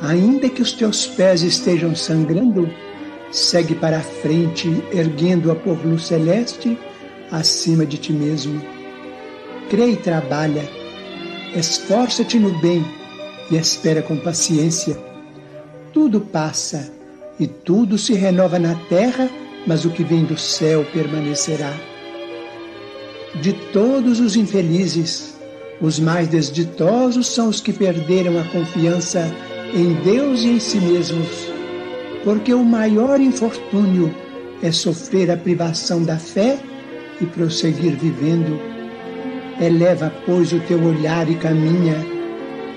Ainda que os teus pés estejam sangrando, segue para a frente, erguendo-a por luz celeste acima de ti mesmo. Crê e trabalha, esforça-te no bem e espera com paciência. Tudo passa e tudo se renova na terra, mas o que vem do céu permanecerá de todos os infelizes, os mais desditosos são os que perderam a confiança em Deus e em si mesmos, porque o maior infortúnio é sofrer a privação da fé e prosseguir vivendo. Eleva, pois, o teu olhar e caminha,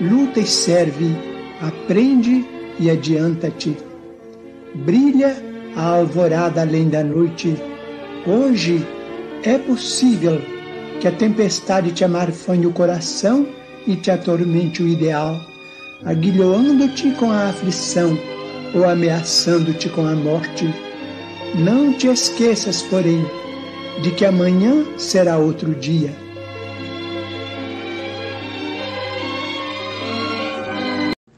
luta e serve, aprende e adianta-te. Brilha a alvorada além da noite. Hoje, é possível que a tempestade te amarfanhe o coração e te atormente o ideal, aguilhoando-te com a aflição ou ameaçando-te com a morte. Não te esqueças, porém, de que amanhã será outro dia.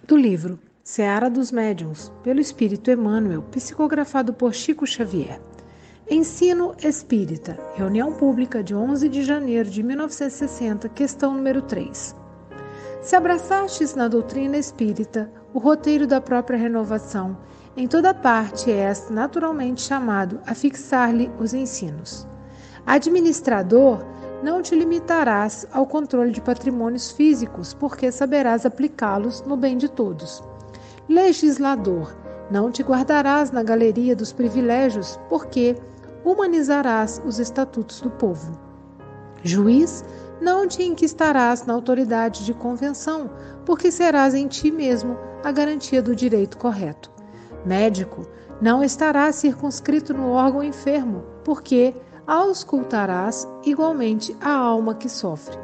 Do livro Seara dos Médiuns, pelo Espírito Emmanuel, psicografado por Chico Xavier. Ensino Espírita, reunião pública de 11 de janeiro de 1960, questão número 3. Se abraçastes na doutrina espírita o roteiro da própria renovação, em toda parte és naturalmente chamado a fixar-lhe os ensinos. Administrador, não te limitarás ao controle de patrimônios físicos, porque saberás aplicá-los no bem de todos. Legislador, não te guardarás na galeria dos privilégios, porque humanizarás os estatutos do povo. Juiz, não te enquistarás na autoridade de convenção, porque serás em ti mesmo a garantia do direito correto. Médico, não estarás circunscrito no órgão enfermo, porque auscultarás igualmente a alma que sofre.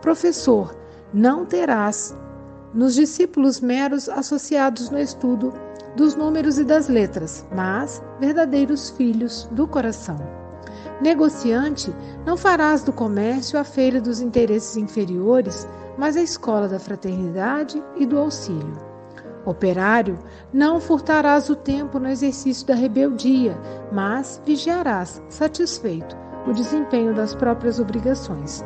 Professor, não terás nos discípulos meros associados no estudo dos números e das letras, mas verdadeiros filhos do coração. Negociante, não farás do comércio a feira dos interesses inferiores, mas a escola da fraternidade e do auxílio. Operário, não furtarás o tempo no exercício da rebeldia, mas vigiarás, satisfeito, o desempenho das próprias obrigações.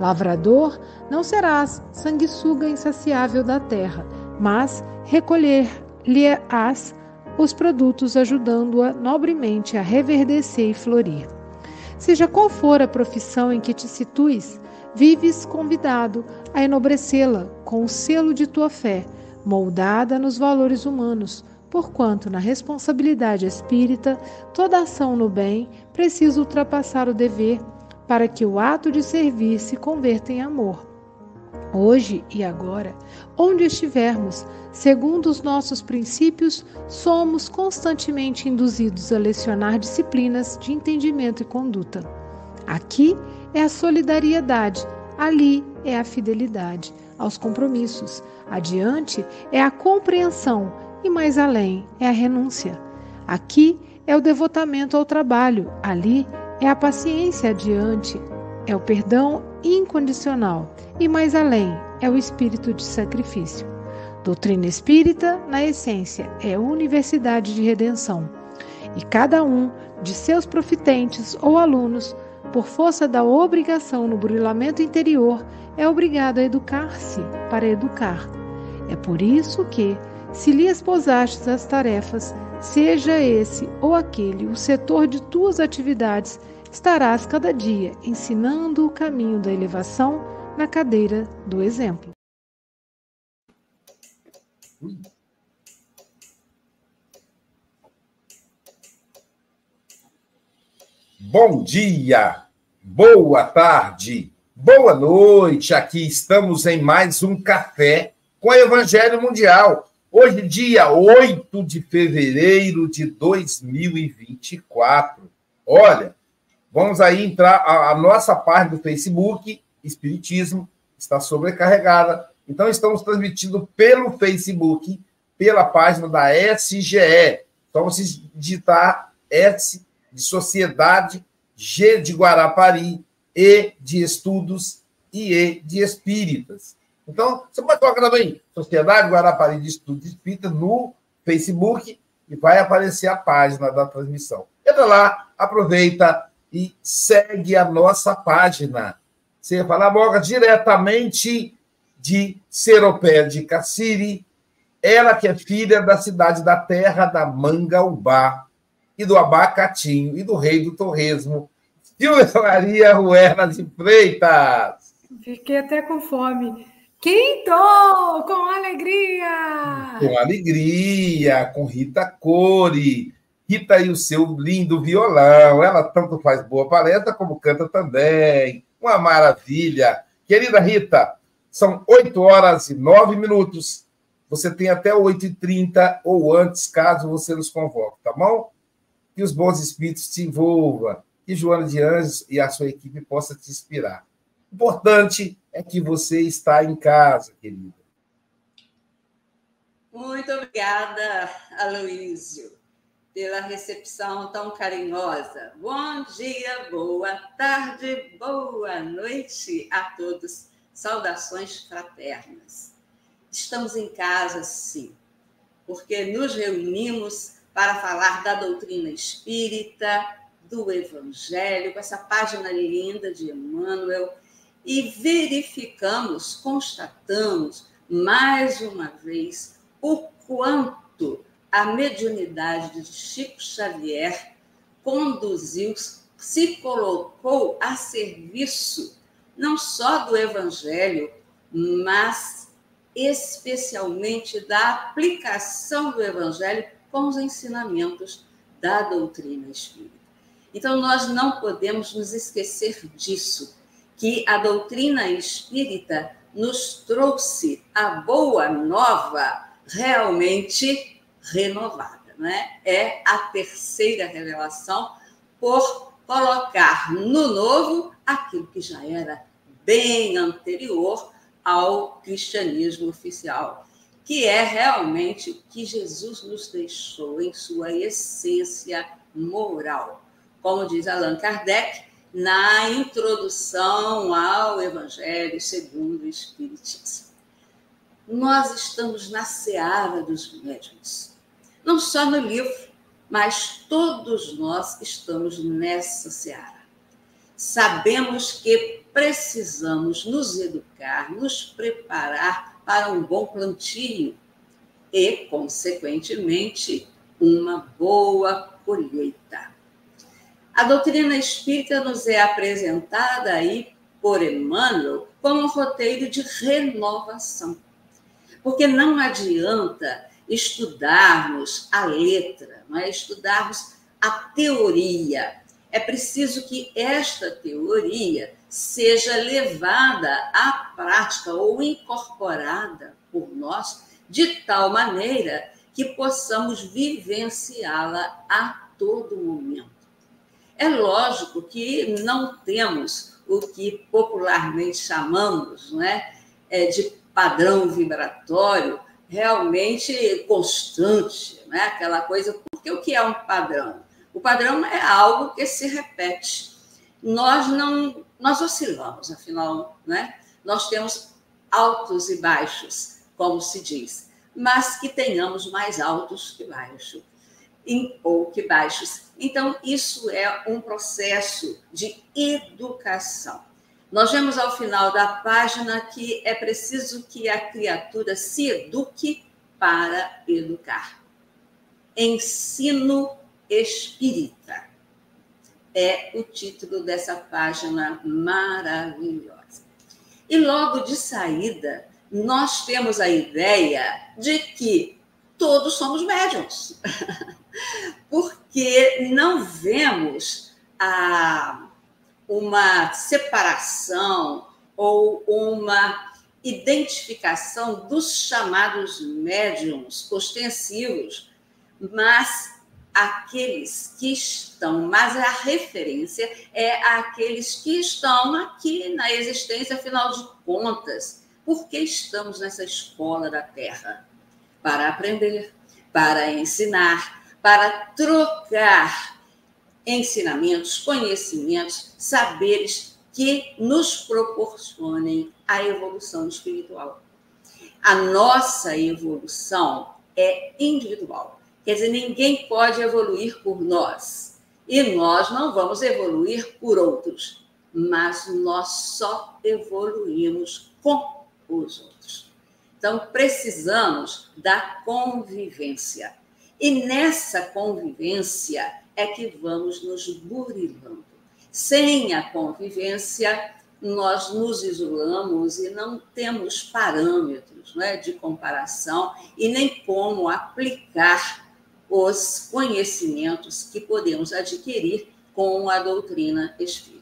Lavrador, não serás sanguessuga insaciável da terra, mas recolher lhe-ás os produtos, ajudando-a nobremente a reverdecer e florir. Seja qual for a profissão em que te situes, vives convidado a enobrecê-la com o selo de tua fé, moldada nos valores humanos, porquanto na responsabilidade espírita, toda ação no bem precisa ultrapassar o dever para que o ato de servir se converta em amor. Hoje e agora, onde estivermos, segundo os nossos princípios, somos constantemente induzidos a lecionar disciplinas de entendimento e conduta. Aqui é a solidariedade, ali é a fidelidade aos compromissos, adiante é a compreensão e mais além é a renúncia. Aqui é o devotamento ao trabalho, ali é a paciência adiante, é o perdão incondicional e mais além é o espírito de sacrifício. Doutrina espírita, na essência, é universidade de redenção. E cada um de seus profitentes ou alunos, por força da obrigação no burilamento interior, é obrigado a educar-se para educar. É por isso que, se lhe esposastes as tarefas, seja esse ou aquele o setor de tuas atividades, estarás cada dia ensinando o caminho da elevação na cadeira do exemplo. Bom dia, boa tarde, boa noite. Aqui estamos em mais um café com o Evangelho Mundial. Hoje, dia 8 de fevereiro de 2024. Olha, vamos aí entrar. A, a nossa página do Facebook, Espiritismo, está sobrecarregada. Então, estamos transmitindo pelo Facebook, pela página da SGE. Então, vocês digitar S de Sociedade, G de Guarapari, E de Estudos e E de Espíritas. Então, você pode colocar também Sociedade Guarapari de Estudos Espíritas no Facebook e vai aparecer a página da transmissão. Entra lá, aproveita e segue a nossa página. Você vai falar Moga diretamente de Seropé de Cassiri, ela que é filha da cidade da terra da Mangaubá, e do abacatinho e do rei do torresmo, Silvia Maria Ruela de Freitas. Fiquei até com fome. Quinto! Com alegria! Com alegria, com Rita Core. Rita e o seu lindo violão. Ela tanto faz boa palestra como canta também. Uma maravilha. Querida Rita, são 8 horas e 9 minutos. Você tem até 8h30 ou antes, caso você nos convoque, tá bom? que os bons espíritos te envolvam, que Joana de Anjos e a sua equipe possa te inspirar. Importante é que você está em casa, querida. Muito obrigada, Aloísio, pela recepção tão carinhosa. Bom dia, boa tarde, boa noite a todos. Saudações fraternas. Estamos em casa, sim, porque nos reunimos para falar da doutrina espírita, do Evangelho, com essa página linda de Emmanuel, e verificamos, constatamos mais uma vez o quanto a mediunidade de Chico Xavier conduziu, se colocou a serviço não só do Evangelho, mas especialmente da aplicação do Evangelho com os ensinamentos da doutrina espírita. Então, nós não podemos nos esquecer disso, que a doutrina espírita nos trouxe a boa nova realmente renovada. Né? É a terceira revelação por colocar no novo aquilo que já era bem anterior ao cristianismo oficial que é realmente o que Jesus nos deixou em sua essência moral. Como diz Allan Kardec na introdução ao Evangelho segundo o Espiritismo. Nós estamos na seara dos médiuns, não só no livro, mas todos nós estamos nessa seara. Sabemos que precisamos nos educar, nos preparar para um bom plantio e, consequentemente, uma boa colheita. A doutrina espírita nos é apresentada aí por Emmanuel como um roteiro de renovação. Porque não adianta estudarmos a letra, não é? estudarmos a teoria. É preciso que esta teoria seja levada à prática ou incorporada por nós de tal maneira que possamos vivenciá-la a todo momento. É lógico que não temos o que popularmente chamamos né, de padrão vibratório realmente constante, né? aquela coisa. Porque o que é um padrão? O padrão é algo que se repete nós não nós oscilamos, afinal, né? Nós temos altos e baixos, como se diz, mas que tenhamos mais altos que baixos, ou que baixos. Então, isso é um processo de educação. Nós vemos ao final da página que é preciso que a criatura se eduque para educar. Ensino espírita é o título dessa página maravilhosa. E logo de saída, nós temos a ideia de que todos somos médiums, porque não vemos a, uma separação ou uma identificação dos chamados médiums ostensivos, mas aqueles que estão, mas a referência é aqueles que estão aqui na existência, afinal de contas. Por que estamos nessa escola da Terra? Para aprender, para ensinar, para trocar ensinamentos, conhecimentos, saberes que nos proporcionem a evolução espiritual. A nossa evolução é individual. Quer dizer, ninguém pode evoluir por nós. E nós não vamos evoluir por outros. Mas nós só evoluímos com os outros. Então, precisamos da convivência. E nessa convivência é que vamos nos burilando. Sem a convivência, nós nos isolamos e não temos parâmetros né, de comparação e nem como aplicar os conhecimentos que podemos adquirir com a doutrina espírita.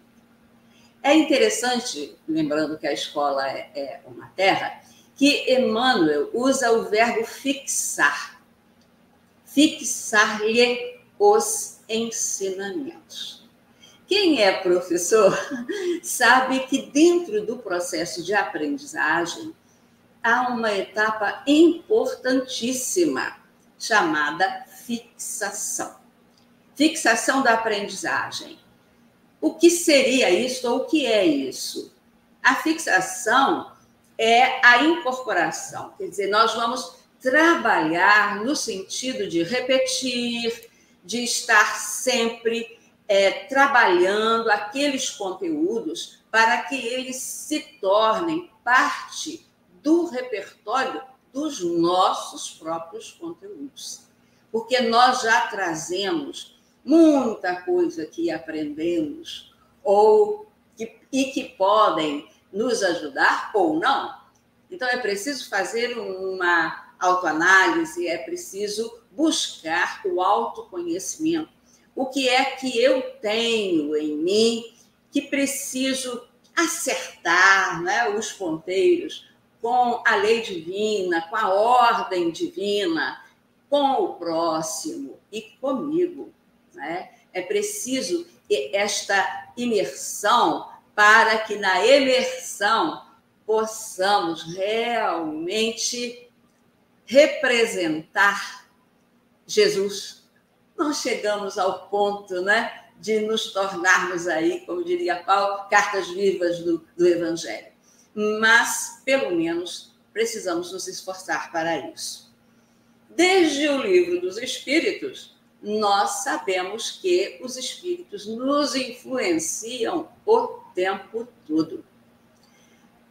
É interessante, lembrando que a escola é, é uma terra, que Emmanuel usa o verbo fixar. Fixar-lhe os ensinamentos. Quem é professor sabe que dentro do processo de aprendizagem há uma etapa importantíssima chamada fixação. Fixação da aprendizagem. O que seria isso ou o que é isso? A fixação é a incorporação, quer dizer, nós vamos trabalhar no sentido de repetir, de estar sempre é, trabalhando aqueles conteúdos para que eles se tornem parte do repertório dos nossos próprios conteúdos. Porque nós já trazemos muita coisa que aprendemos ou que, e que podem nos ajudar ou não. Então é preciso fazer uma autoanálise, é preciso buscar o autoconhecimento o que é que eu tenho em mim que preciso acertar né, os ponteiros com a lei divina, com a ordem divina, com o próximo e comigo. Né? É preciso esta imersão para que na imersão possamos realmente representar Jesus nós chegamos ao ponto né, de nos tornarmos aí, como diria Paulo, cartas vivas do, do Evangelho. Mas, pelo menos, precisamos nos esforçar para isso. Desde o livro dos Espíritos, nós sabemos que os Espíritos nos influenciam o tempo todo.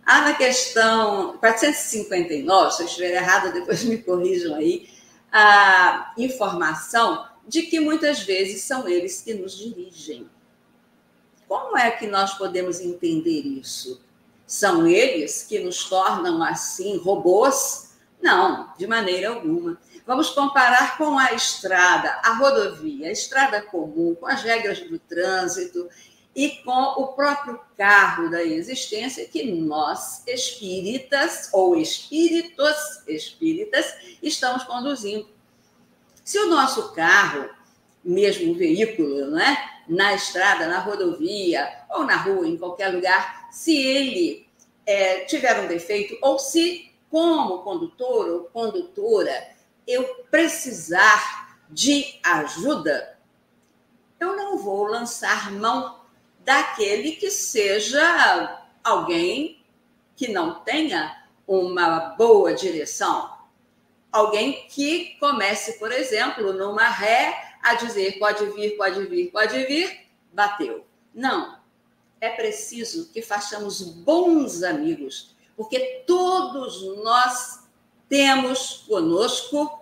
Há na questão 459, se eu estiver errada, depois me corrijam aí, a informação de que muitas vezes são eles que nos dirigem. Como é que nós podemos entender isso? São eles que nos tornam assim robôs? Não, de maneira alguma. Vamos comparar com a estrada, a rodovia, a estrada comum, com as regras do trânsito e com o próprio carro da existência que nós, espíritas ou espíritos espíritas, estamos conduzindo. Se o nosso carro, mesmo veículo, né, na estrada, na rodovia ou na rua, em qualquer lugar, se ele é, tiver um defeito ou se, como condutor ou condutora, eu precisar de ajuda, eu não vou lançar mão daquele que seja alguém que não tenha uma boa direção, alguém que comece, por exemplo, numa ré, a dizer pode vir, pode vir, pode vir, bateu. Não. é preciso que façamos bons amigos, porque todos nós temos conosco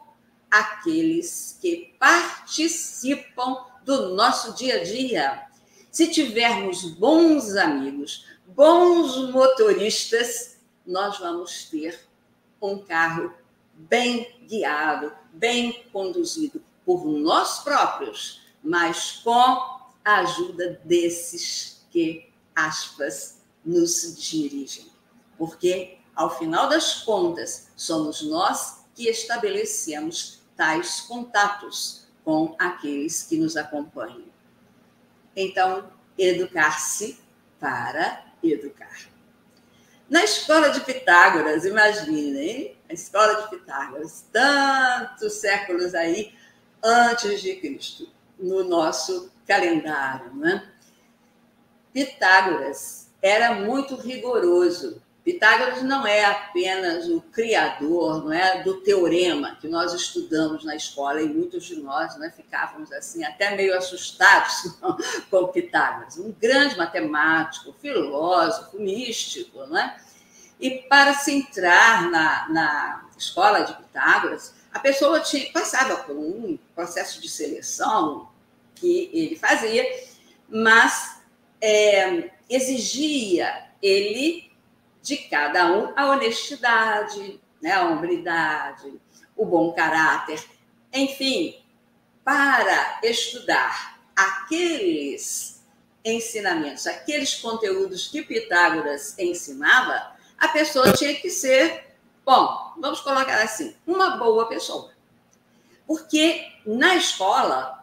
aqueles que participam do nosso dia a dia. Se tivermos bons amigos, bons motoristas, nós vamos ter um carro bem guiado, bem conduzido por nós próprios, mas com a ajuda desses que, aspas, nos dirigem. Porque, ao final das contas, somos nós que estabelecemos tais contatos com aqueles que nos acompanham. Então, educar-se para educar. Na escola de Pitágoras, imaginem, a escola de Pitágoras, tantos séculos aí antes de Cristo, no nosso calendário, né? Pitágoras era muito rigoroso Pitágoras não é apenas o criador não é, do teorema que nós estudamos na escola, e muitos de nós né, ficávamos assim até meio assustados com Pitágoras. Um grande matemático, filósofo, místico. Não é? E para se entrar na, na escola de Pitágoras, a pessoa tinha, passava por um processo de seleção que ele fazia, mas é, exigia ele de cada um a honestidade, né, a hombridade, o bom caráter, enfim, para estudar aqueles ensinamentos, aqueles conteúdos que Pitágoras ensinava, a pessoa tinha que ser, bom, vamos colocar assim, uma boa pessoa. Porque na escola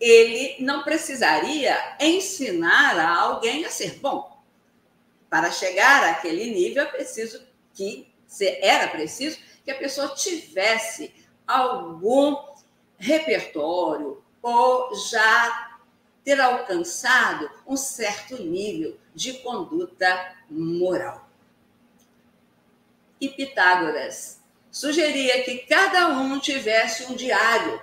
ele não precisaria ensinar a alguém a ser bom para chegar àquele nível, é preciso que era preciso que a pessoa tivesse algum repertório ou já ter alcançado um certo nível de conduta moral. E Pitágoras sugeria que cada um tivesse um diário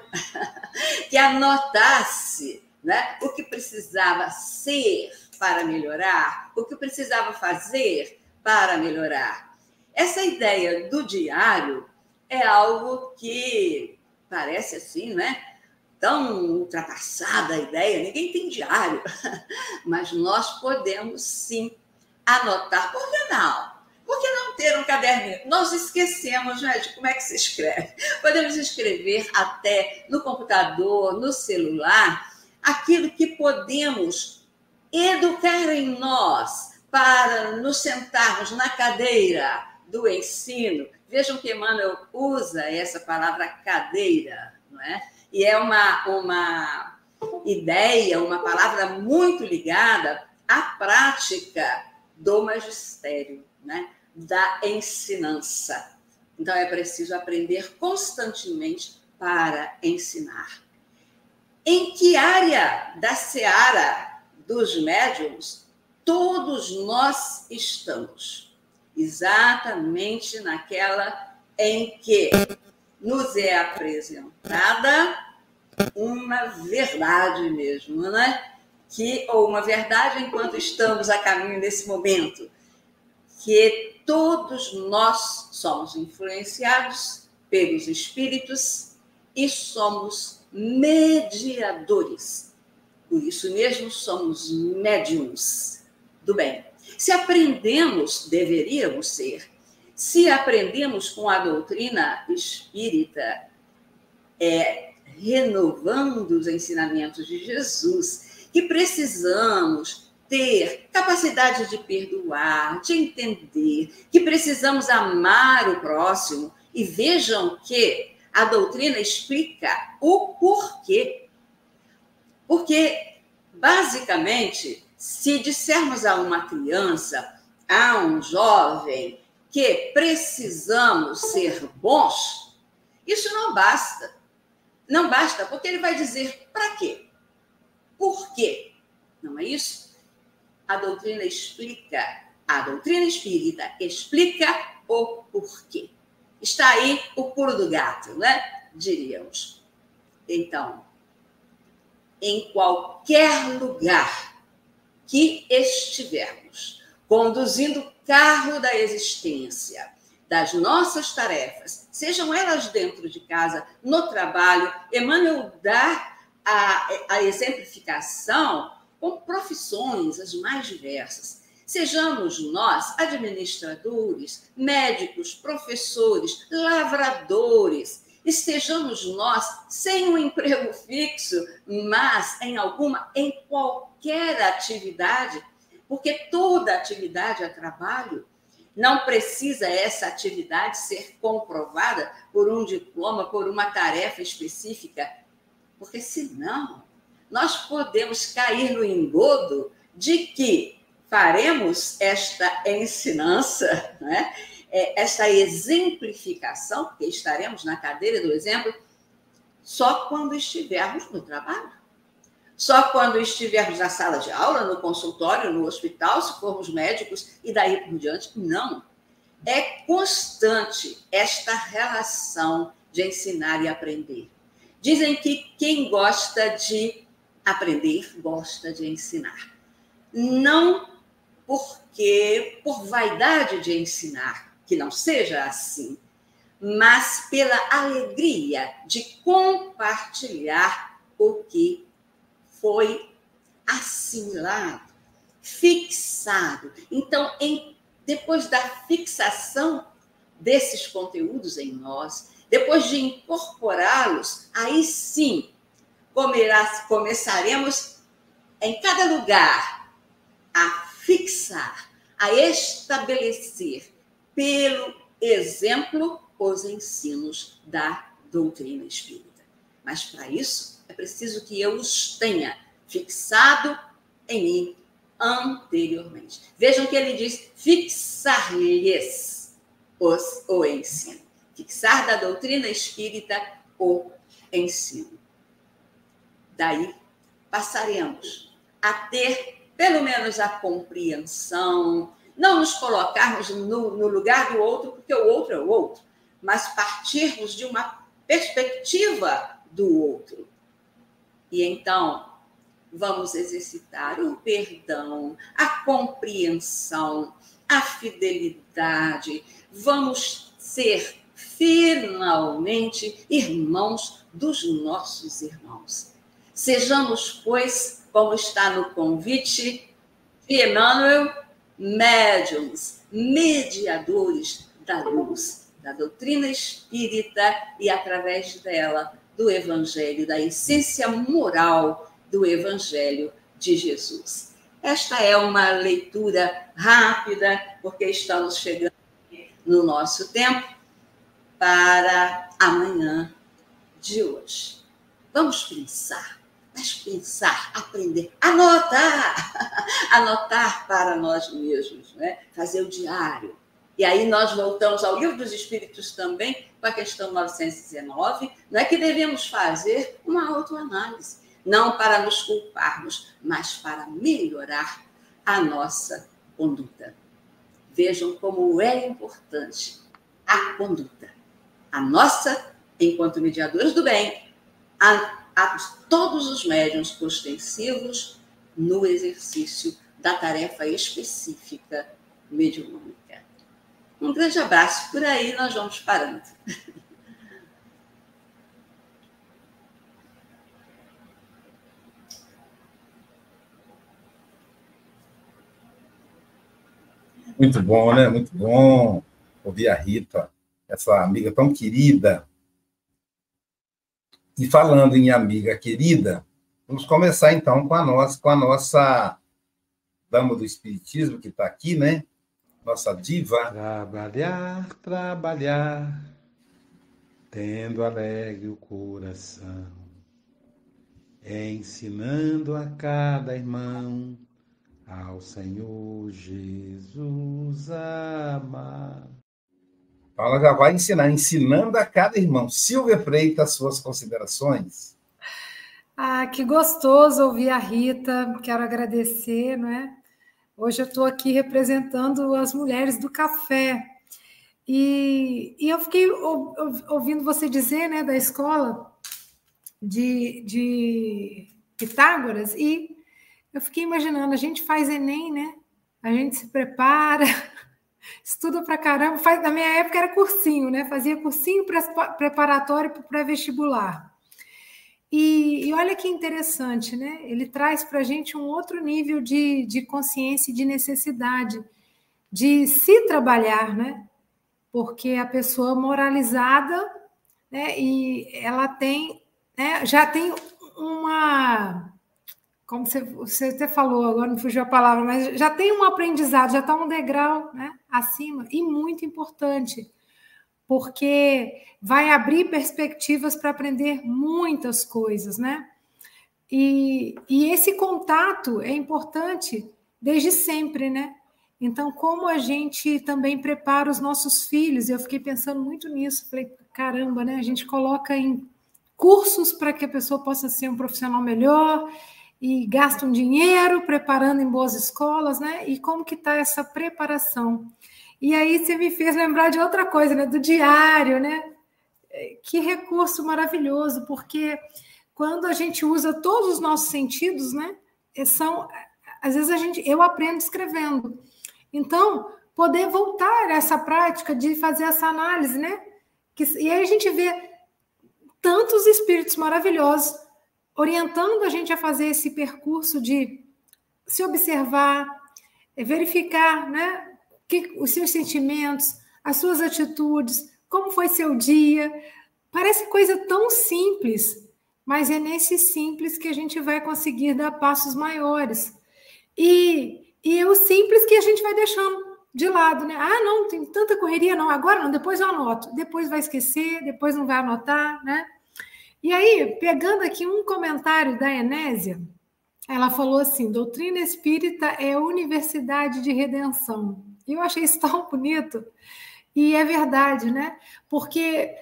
que anotasse né, o que precisava ser para melhorar, o que precisava fazer para melhorar. Essa ideia do diário é algo que parece assim, né? Tão ultrapassada a ideia, ninguém tem diário, mas nós podemos sim anotar, por que não? Por que não ter um caderninho? Nós esquecemos né, de como é que se escreve. Podemos escrever até no computador, no celular, aquilo que podemos educar em nós para nos sentarmos na cadeira do ensino. Vejam que Emmanuel usa essa palavra cadeira, não é? E é uma, uma ideia, uma palavra muito ligada à prática do magistério, né? da ensinança. Então é preciso aprender constantemente para ensinar. Em que área da seara dos médiums, todos nós estamos exatamente naquela em que nos é apresentada uma verdade mesmo, né? Que ou uma verdade enquanto estamos a caminho nesse momento, que todos nós somos influenciados pelos espíritos e somos mediadores por isso mesmo somos médiums do bem. Se aprendemos, deveríamos ser, se aprendemos com a doutrina espírita, é, renovando os ensinamentos de Jesus, que precisamos ter capacidade de perdoar, de entender, que precisamos amar o próximo. E vejam que a doutrina explica o porquê porque, basicamente, se dissermos a uma criança, a um jovem, que precisamos ser bons, isso não basta. Não basta, porque ele vai dizer para quê? Por quê? Não é isso? A doutrina explica, a doutrina espírita explica o porquê. Está aí o pulo do gato, né? Diríamos. Então, em qualquer lugar que estivermos conduzindo o carro da existência, das nossas tarefas, sejam elas dentro de casa, no trabalho, Emmanuel dá a, a exemplificação com profissões as mais diversas. Sejamos nós administradores, médicos, professores, lavradores, estejamos nós sem um emprego fixo, mas em alguma, em qualquer atividade, porque toda atividade é trabalho. Não precisa essa atividade ser comprovada por um diploma, por uma tarefa específica, porque senão nós podemos cair no engodo de que faremos esta ensinança, né? É, essa exemplificação, porque estaremos na cadeira do exemplo, só quando estivermos no trabalho. Só quando estivermos na sala de aula, no consultório, no hospital, se formos médicos e daí por diante. Não. É constante esta relação de ensinar e aprender. Dizem que quem gosta de aprender gosta de ensinar. Não porque por vaidade de ensinar, que não seja assim, mas pela alegria de compartilhar o que foi assimilado, fixado. Então, em, depois da fixação desses conteúdos em nós, depois de incorporá-los, aí sim começaremos em cada lugar a fixar, a estabelecer pelo exemplo os ensinos da doutrina espírita. Mas para isso é preciso que eu os tenha fixado em mim anteriormente. Vejam que ele diz fixar-lhes o ensino. Fixar da doutrina espírita o ensino. Daí passaremos a ter pelo menos a compreensão, não nos colocarmos no, no lugar do outro, porque o outro é o outro, mas partirmos de uma perspectiva do outro. E então, vamos exercitar o perdão, a compreensão, a fidelidade. Vamos ser finalmente irmãos dos nossos irmãos. Sejamos, pois, como está no convite de Emmanuel, médiums, mediadores da luz, da doutrina espírita e, através dela, do Evangelho, da essência moral do Evangelho de Jesus. Esta é uma leitura rápida, porque estamos chegando no nosso tempo para amanhã de hoje. Vamos pensar mas pensar, aprender, anotar, anotar para nós mesmos, né? fazer o diário. E aí nós voltamos ao Livro dos Espíritos também, com a questão 919, não é que devemos fazer uma autoanálise, não para nos culparmos, mas para melhorar a nossa conduta. Vejam como é importante a conduta. A nossa, enquanto mediadores do bem, a a todos os médiums ostensivos no exercício da tarefa específica mediúnica. Um grande abraço. Por aí nós vamos parando. Muito bom, né? Muito bom ouvir a Rita, essa amiga tão querida, e falando em amiga querida, vamos começar então com a nossa, com a nossa dama do espiritismo que está aqui, né? Nossa diva. Trabalhar, trabalhar, tendo alegre o coração, ensinando a cada irmão ao Senhor Jesus amar. Ela já vai ensinar, ensinando a cada irmão. Silvia Freitas, suas considerações. Ah, que gostoso ouvir a Rita, quero agradecer, não é? Hoje eu estou aqui representando as mulheres do café. E, e eu fiquei ouvindo você dizer, né, da escola de, de Pitágoras, e eu fiquei imaginando, a gente faz Enem, né? A gente se prepara, estuda pra caramba. Faz, na minha época era cursinho, né? Fazia cursinho preparatório para pré-vestibular. E, e, olha que interessante, né? Ele traz para a gente um outro nível de, de consciência e de necessidade de se trabalhar, né? Porque a pessoa moralizada, né? E ela tem, né? Já tem uma como você, você até falou, agora não fugiu a palavra, mas já tem um aprendizado, já está um degrau né, acima, e muito importante, porque vai abrir perspectivas para aprender muitas coisas, né? E, e esse contato é importante desde sempre, né? Então, como a gente também prepara os nossos filhos, eu fiquei pensando muito nisso, falei, caramba, né? A gente coloca em cursos para que a pessoa possa ser um profissional melhor, e gastam dinheiro preparando em boas escolas, né? E como que está essa preparação? E aí você me fez lembrar de outra coisa, né? Do diário, né? Que recurso maravilhoso, porque quando a gente usa todos os nossos sentidos, né? São, às vezes a gente, eu aprendo escrevendo. Então, poder voltar a essa prática de fazer essa análise, né? Que, e aí a gente vê tantos espíritos maravilhosos orientando a gente a fazer esse percurso de se observar, é, verificar né, que, os seus sentimentos, as suas atitudes, como foi seu dia. Parece coisa tão simples, mas é nesse simples que a gente vai conseguir dar passos maiores. E, e é o simples que a gente vai deixando de lado, né? Ah, não, tem tanta correria, não, agora não, depois eu anoto. Depois vai esquecer, depois não vai anotar, né? E aí, pegando aqui um comentário da Enésia, ela falou assim: doutrina espírita é universidade de redenção. E eu achei isso tão bonito. E é verdade, né? Porque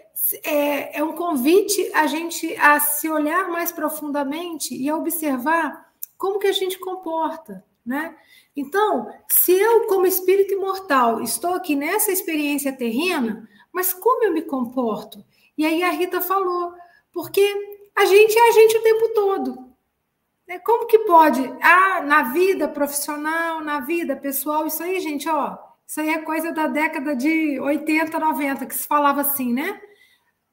é, é um convite a gente a se olhar mais profundamente e a observar como que a gente comporta, né? Então, se eu, como espírito imortal, estou aqui nessa experiência terrena, mas como eu me comporto? E aí a Rita falou, porque a gente é a gente o tempo todo. Né? Como que pode? Ah, na vida profissional, na vida pessoal, isso aí, gente, ó, isso aí é coisa da década de 80, 90, que se falava assim, né?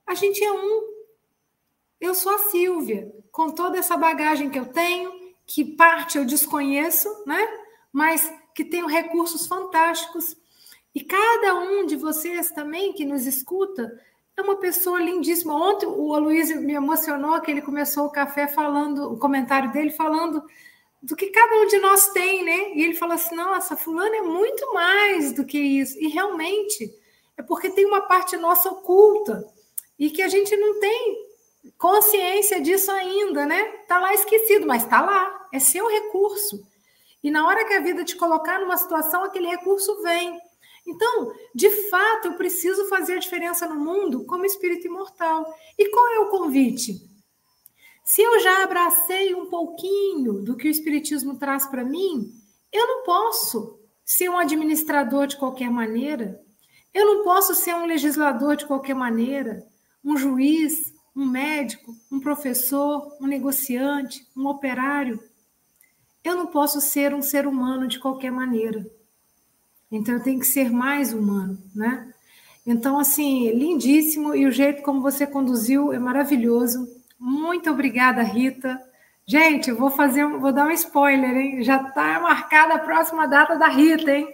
A gente é um. Eu sou a Silvia, com toda essa bagagem que eu tenho, que parte eu desconheço, né? Mas que tenho recursos fantásticos. E cada um de vocês também que nos escuta é uma pessoa lindíssima. Ontem o Aloysio me emocionou que ele começou o café falando, o comentário dele falando do que cada um de nós tem, né? E ele falou assim: nossa, fulano é muito mais do que isso. E realmente é porque tem uma parte nossa oculta e que a gente não tem consciência disso ainda, né? Tá lá esquecido, mas tá lá, é seu recurso. E na hora que a vida te colocar numa situação, aquele recurso vem. Então, de fato, eu preciso fazer a diferença no mundo como espírito imortal. E qual é o convite? Se eu já abracei um pouquinho do que o espiritismo traz para mim, eu não posso ser um administrador de qualquer maneira. Eu não posso ser um legislador de qualquer maneira, um juiz, um médico, um professor, um negociante, um operário. Eu não posso ser um ser humano de qualquer maneira. Então eu tenho que ser mais humano, né? Então, assim, lindíssimo e o jeito como você conduziu é maravilhoso. Muito obrigada, Rita. Gente, vou fazer, vou dar um spoiler, hein? Já está marcada a próxima data da Rita, hein?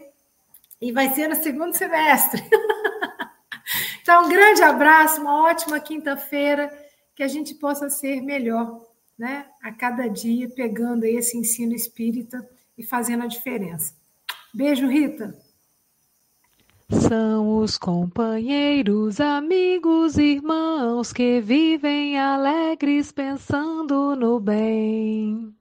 E vai ser no segundo semestre. então, um grande abraço, uma ótima quinta-feira, que a gente possa ser melhor, né? A cada dia, pegando esse ensino espírita e fazendo a diferença. Beijo, Rita. São os companheiros, amigos, irmãos que vivem alegres pensando no bem.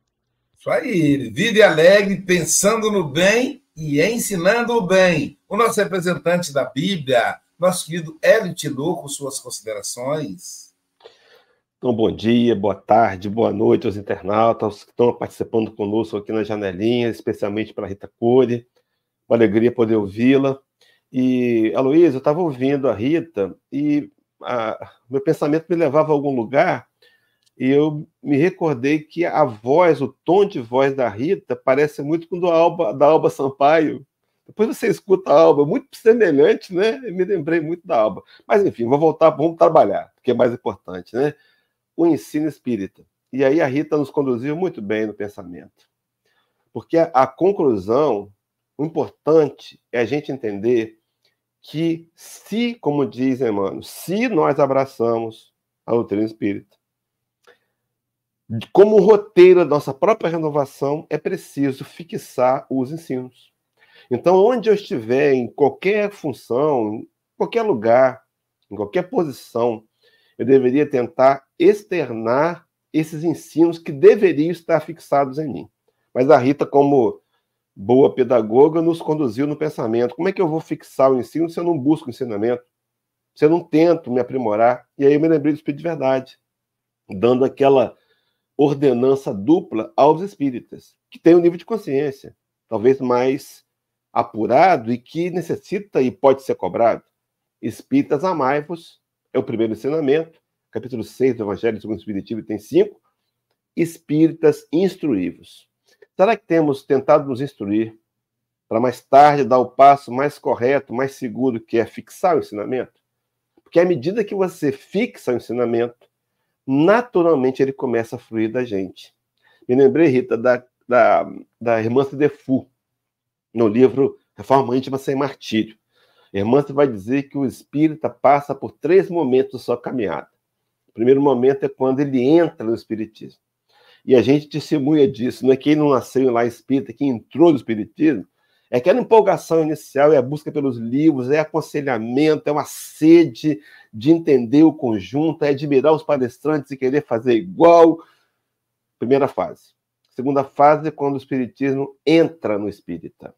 Isso aí, vive alegre pensando no bem e ensinando o bem. O nosso representante da Bíblia, nosso querido Hélio Tilô, com suas considerações. Então, bom dia, boa tarde, boa noite aos internautas que estão participando conosco aqui na janelinha, especialmente para a Rita Cury. Uma alegria poder ouvi-la. E, Aloysio, eu estava ouvindo a Rita e a, meu pensamento me levava a algum lugar e eu me recordei que a voz, o tom de voz da Rita parece muito com do Alba, da Alba Sampaio. Depois você escuta a Alba, muito semelhante, né? Eu me lembrei muito da Alba. Mas enfim, vou voltar, vamos trabalhar, porque é mais importante, né? O ensino espírita. E aí a Rita nos conduziu muito bem no pensamento. Porque a, a conclusão, o importante é a gente entender que se, como dizem, mano, se nós abraçamos a doutrina espírita, como roteiro da nossa própria renovação, é preciso fixar os ensinos. Então, onde eu estiver, em qualquer função, em qualquer lugar, em qualquer posição, eu deveria tentar externar esses ensinos que deveriam estar fixados em mim. Mas a Rita, como boa pedagoga, nos conduziu no pensamento. Como é que eu vou fixar o ensino se eu não busco ensinamento? Se eu não tento me aprimorar? E aí eu me lembrei do Espírito de Verdade, dando aquela ordenança dupla aos espíritas, que tem um nível de consciência, talvez mais apurado e que necessita e pode ser cobrado. Espíritas amai-vos, é o primeiro ensinamento, capítulo 6 do Evangelho segundo o Espiritismo, tem cinco. Espíritas instruí-vos. Será que temos tentado nos instruir para mais tarde dar o passo mais correto, mais seguro, que é fixar o ensinamento? Porque à medida que você fixa o ensinamento, naturalmente ele começa a fluir da gente. Me lembrei, Rita, da, da, da irmã Defu, no livro Reforma Íntima Sem Martírio. A irmã vai dizer que o espírita passa por três momentos da sua caminhada. O primeiro momento é quando ele entra no espiritismo. E a gente testemunha disso, não é que ele não nasceu lá espírita, que entrou no espiritismo, é aquela empolgação inicial, é a busca pelos livros, é aconselhamento, é uma sede de entender o conjunto, é admirar os palestrantes e querer fazer igual. Primeira fase. Segunda fase é quando o espiritismo entra no espírita.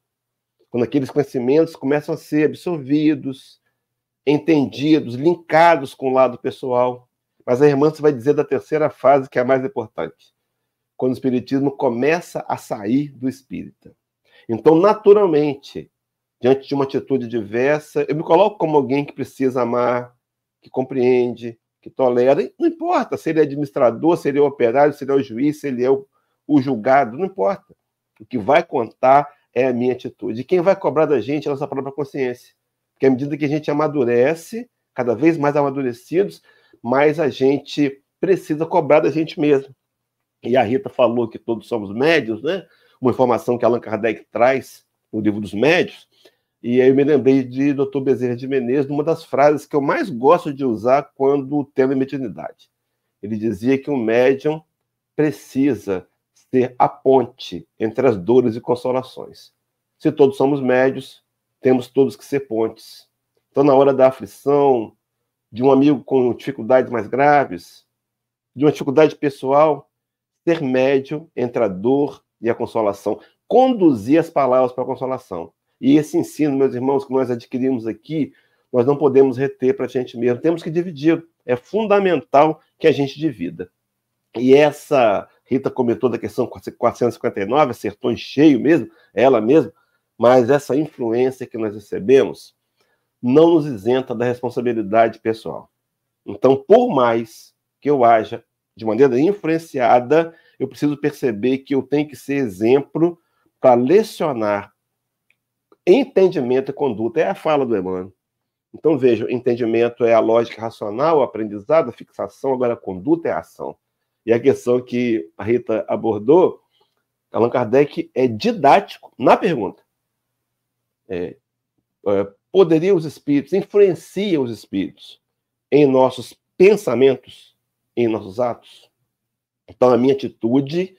Quando aqueles conhecimentos começam a ser absorvidos, entendidos, linkados com o lado pessoal. Mas a irmã vai dizer da terceira fase, que é a mais importante. Quando o espiritismo começa a sair do espírita. Então, naturalmente, diante de uma atitude diversa, eu me coloco como alguém que precisa amar, que compreende, que tolera. Não importa se ele é administrador, se ele é operário, se ele é o juiz, se ele é o, o julgado, não importa. O que vai contar é a minha atitude. E quem vai cobrar da gente é a nossa própria consciência. Porque à medida que a gente amadurece, cada vez mais amadurecidos, mais a gente precisa cobrar da gente mesmo. E a Rita falou que todos somos médios, né? uma informação que Allan Kardec traz no livro dos médios, e aí eu me lembrei de Dr. Bezerra de Menezes, uma das frases que eu mais gosto de usar quando o tema é mediunidade. Ele dizia que um médium precisa ser a ponte entre as dores e consolações. Se todos somos médios, temos todos que ser pontes. Então, na hora da aflição, de um amigo com dificuldades mais graves, de uma dificuldade pessoal, ser médio entre a dor e a consolação, conduzir as palavras para a consolação. E esse ensino, meus irmãos, que nós adquirimos aqui, nós não podemos reter para a gente mesmo, temos que dividir. É fundamental que a gente divida. E essa, Rita comentou da questão 459, acertou em cheio mesmo, ela mesma, mas essa influência que nós recebemos não nos isenta da responsabilidade pessoal. Então, por mais que eu haja de maneira influenciada, eu preciso perceber que eu tenho que ser exemplo para lecionar entendimento e conduta. É a fala do Emmanuel. Então, veja, entendimento é a lógica racional, aprendizado, a fixação, agora a conduta é a ação. E a questão que a Rita abordou, Allan Kardec é didático na pergunta. É, é, poderia os espíritos, influencia os espíritos em nossos pensamentos, em nossos atos? Então, a minha atitude,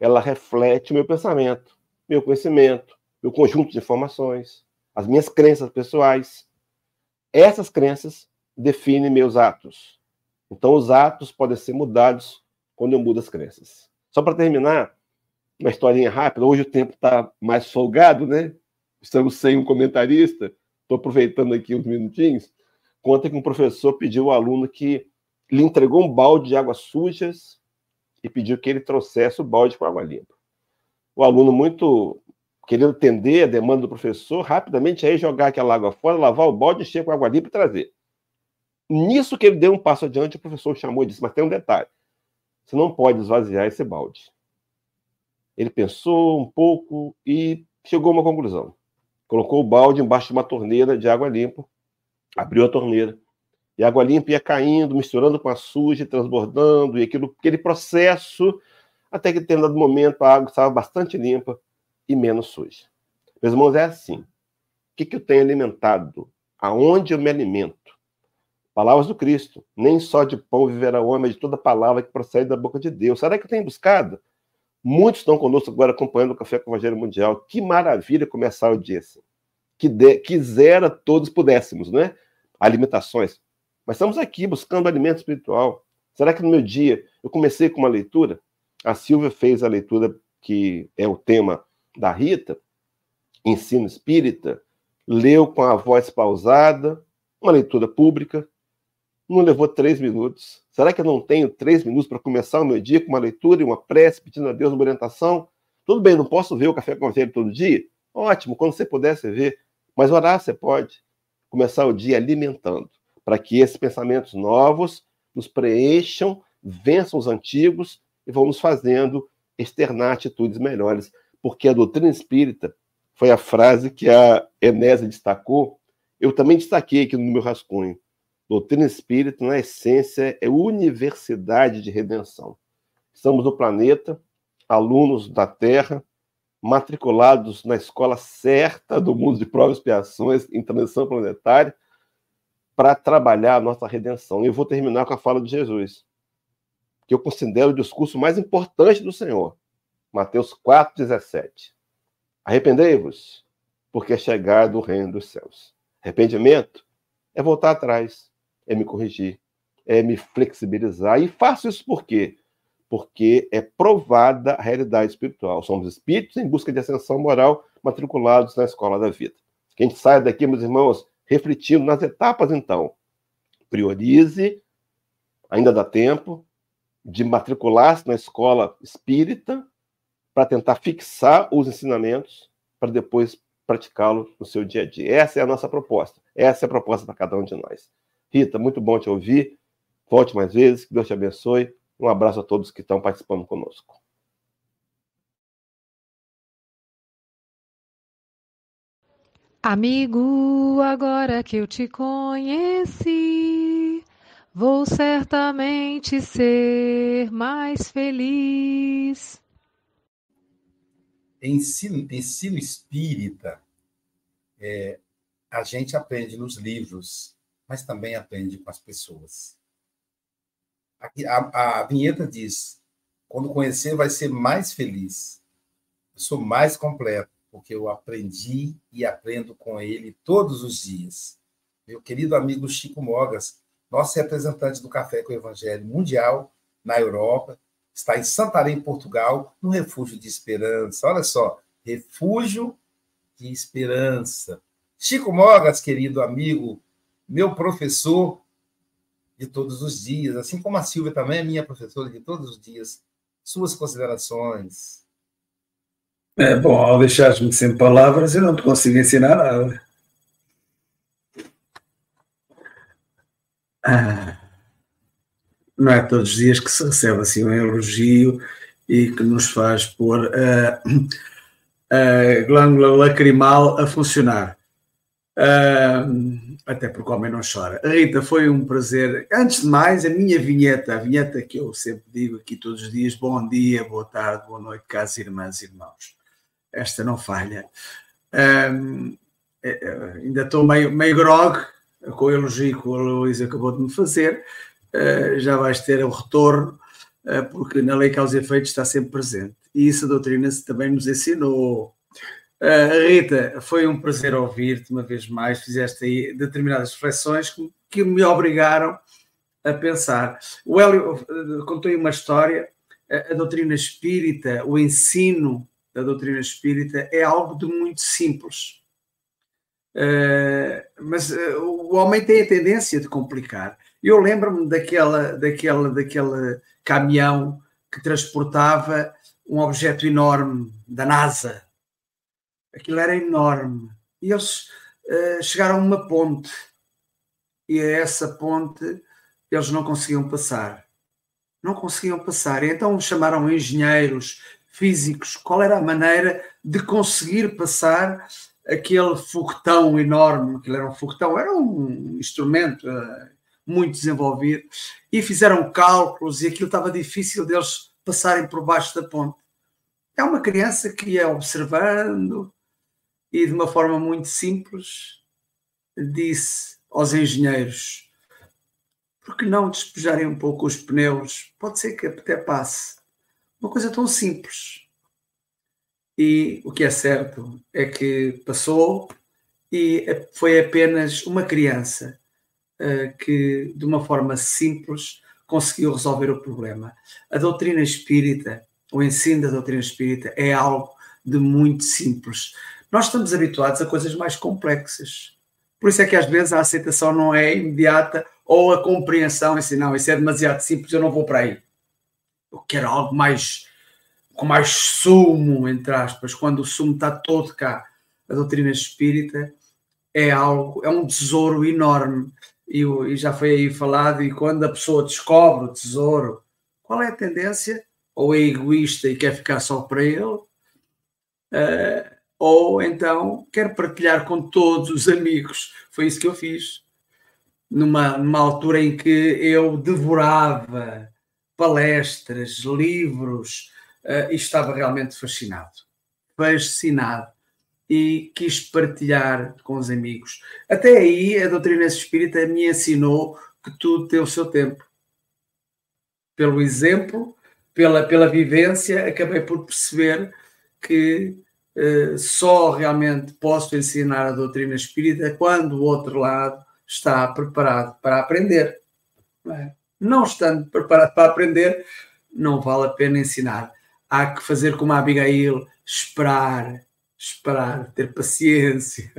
ela reflete o meu pensamento, meu conhecimento, meu conjunto de informações, as minhas crenças pessoais. Essas crenças definem meus atos. Então, os atos podem ser mudados quando eu mudo as crenças. Só para terminar, uma historinha rápida. Hoje o tempo está mais folgado, né? Estamos sem um comentarista. Estou aproveitando aqui uns minutinhos. Conta que um professor pediu ao aluno que lhe entregou um balde de águas sujas e pediu que ele trouxesse o balde com água limpa. O aluno, muito querendo atender a demanda do professor, rapidamente aí jogar aquela água fora, lavar o balde, encher com água limpa e trazer. Nisso que ele deu um passo adiante, o professor chamou e disse: Mas tem um detalhe. você não pode esvaziar esse balde. Ele pensou um pouco e chegou a uma conclusão. Colocou o balde embaixo de uma torneira de água limpa, abriu a torneira, e a água limpa ia caindo, misturando com a suja, transbordando, e aquilo, aquele processo, até que, em determinado momento, a água estava bastante limpa e menos suja. Meus irmãos, é assim. O que, que eu tenho alimentado? Aonde eu me alimento? Palavras do Cristo. Nem só de pão viverá o homem, mas de toda palavra que procede da boca de Deus. Será que eu tenho buscado? Muitos estão conosco agora acompanhando o Café com o Evangelho Mundial. Que maravilha começar o dia assim. Que de, quisera todos pudéssemos, né? Alimentações. Mas estamos aqui buscando alimento espiritual. Será que no meu dia eu comecei com uma leitura? A Silvia fez a leitura que é o tema da Rita, ensino espírita, leu com a voz pausada, uma leitura pública, não levou três minutos. Será que eu não tenho três minutos para começar o meu dia com uma leitura e uma prece, pedindo a Deus uma orientação? Tudo bem, não posso ver o café com ele todo dia? Ótimo, quando você puder, você vê. Mas orar você pode. Começar o dia alimentando para que esses pensamentos novos nos preencham, vençam os antigos e vão nos fazendo externar atitudes melhores. Porque a doutrina espírita foi a frase que a Enésia destacou, eu também destaquei aqui no meu rascunho. Doutrina espírita, na essência, é universidade de redenção. Estamos no planeta, alunos da Terra, matriculados na escola certa do mundo de provas e expiações em transição planetária, para trabalhar a nossa redenção. E eu vou terminar com a fala de Jesus, que eu considero o discurso mais importante do Senhor. Mateus 4,17. Arrependei-vos, porque é chegado o reino dos céus. Arrependimento é voltar atrás, é me corrigir, é me flexibilizar. E faço isso por quê? Porque é provada a realidade espiritual. Somos espíritos em busca de ascensão moral, matriculados na escola da vida. Que a gente saia daqui, meus irmãos, refletindo nas etapas, então. Priorize, ainda dá tempo, de matricular-se na escola espírita, para tentar fixar os ensinamentos, para depois praticá-los no seu dia a dia. Essa é a nossa proposta. Essa é a proposta para cada um de nós. Rita, muito bom te ouvir. Volte mais vezes, que Deus te abençoe. Um abraço a todos que estão participando conosco. Amigo, agora que eu te conheci, vou certamente ser mais feliz. Ensino, ensino espírita, é, a gente aprende nos livros, mas também aprende com as pessoas. Aqui, a, a vinheta diz: quando conhecer, vai ser mais feliz. Eu sou mais completo porque eu aprendi e aprendo com ele todos os dias. Meu querido amigo Chico Mogas, nosso representante do Café com o Evangelho Mundial na Europa, está em Santarém, Portugal, no Refúgio de Esperança. Olha só, Refúgio de Esperança. Chico Mogas, querido amigo, meu professor de todos os dias, assim como a Silvia também é minha professora de todos os dias. Suas considerações. É, bom, ao deixares-me sem palavras, eu não te consigo ensinar nada. Ah, não é todos os dias que se recebe assim um elogio e que nos faz pôr a, a glândula lacrimal a funcionar. Ah, até porque o homem não chora. Rita, foi um prazer. Antes de mais, a minha vinheta, a vinheta que eu sempre digo aqui todos os dias: bom dia, boa tarde, boa noite, caros irmãs e irmãos esta não falha. Um, é, é, ainda estou meio, meio grog com o elogio que a Luísa acabou de me fazer. Uh, já vais ter o retorno, uh, porque na lei causa e efeito está sempre presente. E isso a doutrina também nos ensinou. Uh, Rita, foi um prazer ouvir-te uma vez mais. Fizeste aí determinadas reflexões que, que me obrigaram a pensar. O Hélio contou uma história, a, a doutrina espírita, o ensino da doutrina espírita é algo de muito simples. Uh, mas uh, o homem tem a tendência de complicar. Eu lembro-me daquela, daquela, daquele caminhão que transportava um objeto enorme da NASA. Aquilo era enorme. E eles uh, chegaram a uma ponte. E a essa ponte eles não conseguiam passar. não conseguiam passar. E então chamaram engenheiros, físicos, qual era a maneira de conseguir passar aquele foguetão enorme, que era um foguetão, era um instrumento uh, muito desenvolvido, e fizeram cálculos e aquilo estava difícil deles passarem por baixo da ponte. É uma criança que ia observando e de uma forma muito simples disse aos engenheiros: por que não despejarem um pouco os pneus? Pode ser que até passe. Uma coisa tão simples. E o que é certo é que passou e foi apenas uma criança uh, que, de uma forma simples, conseguiu resolver o problema. A doutrina espírita, o ensino da doutrina espírita, é algo de muito simples. Nós estamos habituados a coisas mais complexas. Por isso é que às vezes a aceitação não é imediata ou a compreensão, assim, não, isso é demasiado simples, eu não vou para aí. Eu quero algo mais com mais sumo, entre aspas, quando o sumo está todo cá. A doutrina espírita é algo, é um tesouro enorme. E, e já foi aí falado, e quando a pessoa descobre o tesouro, qual é a tendência? Ou é egoísta e quer ficar só para ele, uh, ou então quer partilhar com todos os amigos. Foi isso que eu fiz. Numa, numa altura em que eu devorava palestras, livros, uh, e estava realmente fascinado. Fascinado. E quis partilhar com os amigos. Até aí, a doutrina espírita me ensinou que tudo tem o seu tempo. Pelo exemplo, pela, pela vivência, acabei por perceber que uh, só realmente posso ensinar a doutrina espírita quando o outro lado está preparado para aprender. Não, é? Não estando preparado para aprender, não vale a pena ensinar há que fazer como a Abigail, esperar, esperar, ter paciência.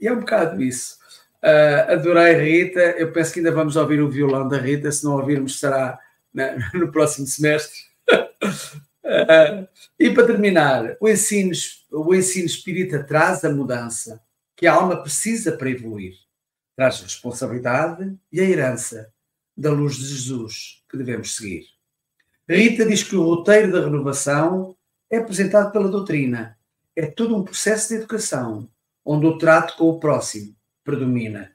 E é um bocado isso. Uh, adorei Rita, eu penso que ainda vamos ouvir o violão da Rita, se não ouvirmos será né, no próximo semestre. uh, e para terminar, o ensino, o ensino espírita traz a mudança que a alma precisa para evoluir. Traz responsabilidade e a herança da luz de Jesus que devemos seguir. Rita diz que o roteiro da renovação é apresentado pela doutrina. É todo um processo de educação, onde o trato com o próximo predomina.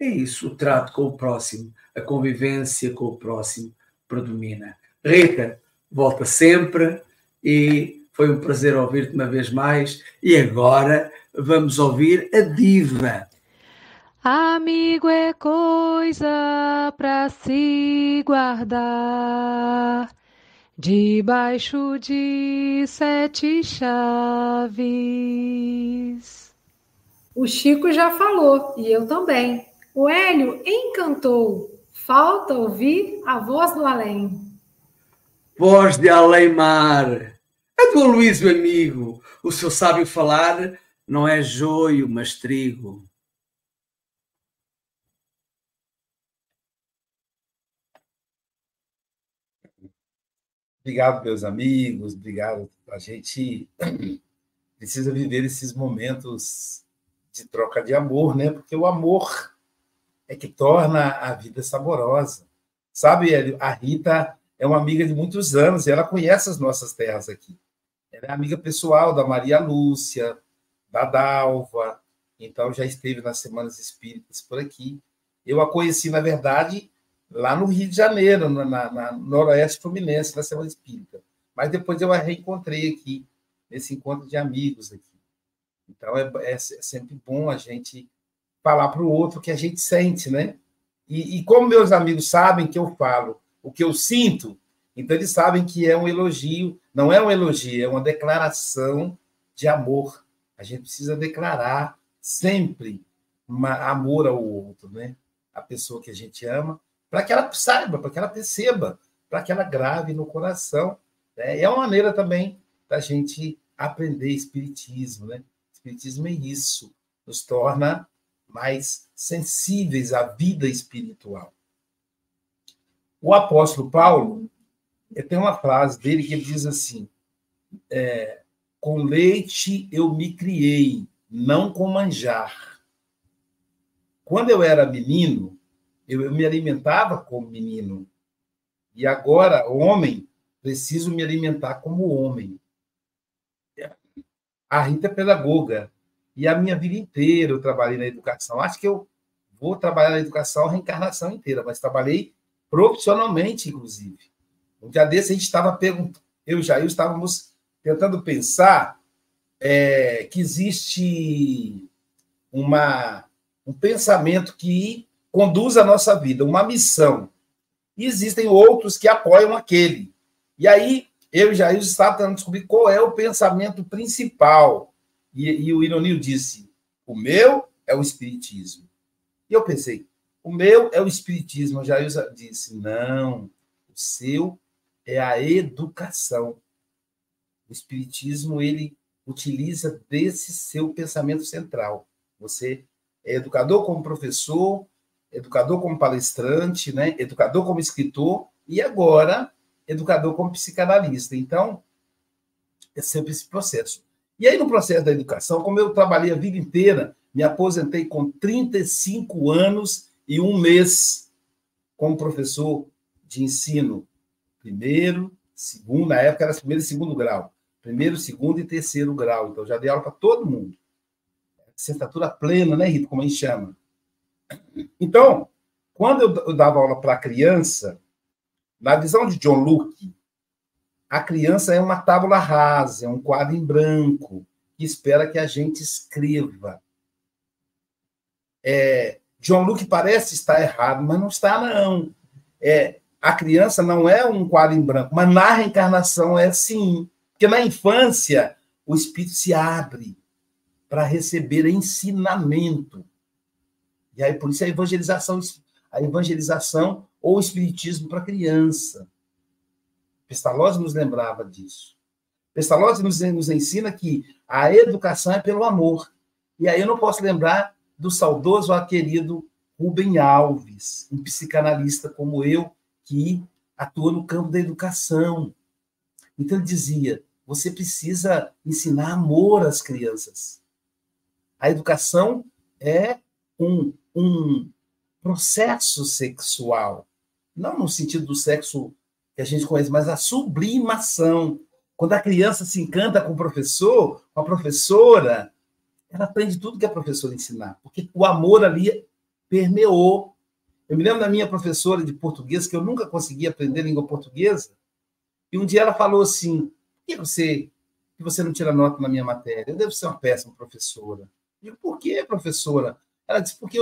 É isso, o trato com o próximo, a convivência com o próximo predomina. Rita, volta sempre e foi um prazer ouvir-te uma vez mais. E agora vamos ouvir a diva. Amigo é coisa para se guardar debaixo de sete chaves. O Chico já falou e eu também. O Hélio encantou. Falta ouvir a voz do além. Voz de além-mar. É do Luísio amigo. O seu sábio falar não é joio, mas trigo. Obrigado, meus amigos, obrigado. A gente precisa viver esses momentos de troca de amor, né? Porque o amor é que torna a vida saborosa. Sabe, a Rita é uma amiga de muitos anos e ela conhece as nossas terras aqui. Ela é amiga pessoal da Maria Lúcia, da Dalva, então já esteve nas Semanas Espíritas por aqui. Eu a conheci, na verdade, lá no Rio de Janeiro, na, na Noroeste Fluminense, na Semana Espírita. Mas depois eu a reencontrei aqui, nesse encontro de amigos aqui. Então é, é, é sempre bom a gente falar para o outro o que a gente sente, né? E, e, como meus amigos sabem que eu falo o que eu sinto, então eles sabem que é um elogio, não é um elogio, é uma declaração de amor. A gente precisa declarar sempre uma, amor ao outro, né? A pessoa que a gente ama, para que ela saiba, para que ela perceba, para que ela grave no coração. Né? É uma maneira também da gente aprender Espiritismo. Né? Espiritismo é isso, nos torna mais sensíveis à vida espiritual. O apóstolo Paulo tem uma frase dele que ele diz assim: é, com leite eu me criei, não com manjar. Quando eu era menino, eu, eu me alimentava como menino. E agora, homem, preciso me alimentar como homem. A Rita é pedagoga. E a minha vida inteira eu trabalhei na educação. Acho que eu vou trabalhar na educação a reencarnação inteira, mas trabalhei profissionalmente, inclusive. Um dia desse a gente estava perguntando, eu e Jair estávamos tentando pensar é, que existe uma, um pensamento que conduz a nossa vida, uma missão. E existem outros que apoiam aquele. E aí, eu e Jair estávamos tentando descobrir qual é o pensamento principal. E, e o Ironil disse: o meu é o Espiritismo. E eu pensei: o meu é o Espiritismo. O Jair disse: não, o seu é a educação. O Espiritismo, ele utiliza desse seu pensamento central. Você é educador como professor, educador como palestrante, né? educador como escritor e agora educador como psicanalista. Então, é sempre esse processo. E aí, no processo da educação, como eu trabalhei a vida inteira, me aposentei com 35 anos e um mês como professor de ensino primeiro, segundo, na época era primeiro e segundo grau. Primeiro, segundo e terceiro grau. Então, já dei aula para todo mundo. Sentatura plena, né, Rita? Como a gente chama. Então, quando eu dava aula para criança, na visão de John Luke, a criança é uma tábula rasa, é um quadro em branco, que espera que a gente escreva. É, John Luke parece estar errado, mas não está, não. É, a criança não é um quadro em branco, mas na reencarnação é sim. Porque na infância, o espírito se abre para receber ensinamento. E aí, por isso, a evangelização, a evangelização ou o espiritismo para criança. Pestalozzi nos lembrava disso. Pestalozzi nos, nos ensina que a educação é pelo amor. E aí eu não posso lembrar do saudoso, querido Rubem Alves, um psicanalista como eu, que atua no campo da educação. Então ele dizia: você precisa ensinar amor às crianças. A educação é um, um processo sexual, não no sentido do sexo que a gente conhece, mas a sublimação. Quando a criança se encanta com o professor, com a professora, ela aprende tudo que a professora ensinar, porque o amor ali permeou. Eu me lembro da minha professora de português, que eu nunca consegui aprender língua portuguesa, e um dia ela falou assim: por que você, que você não tira nota na minha matéria? Eu devo ser uma péssima professora. Eu digo, por que, professora? Ela disse, porque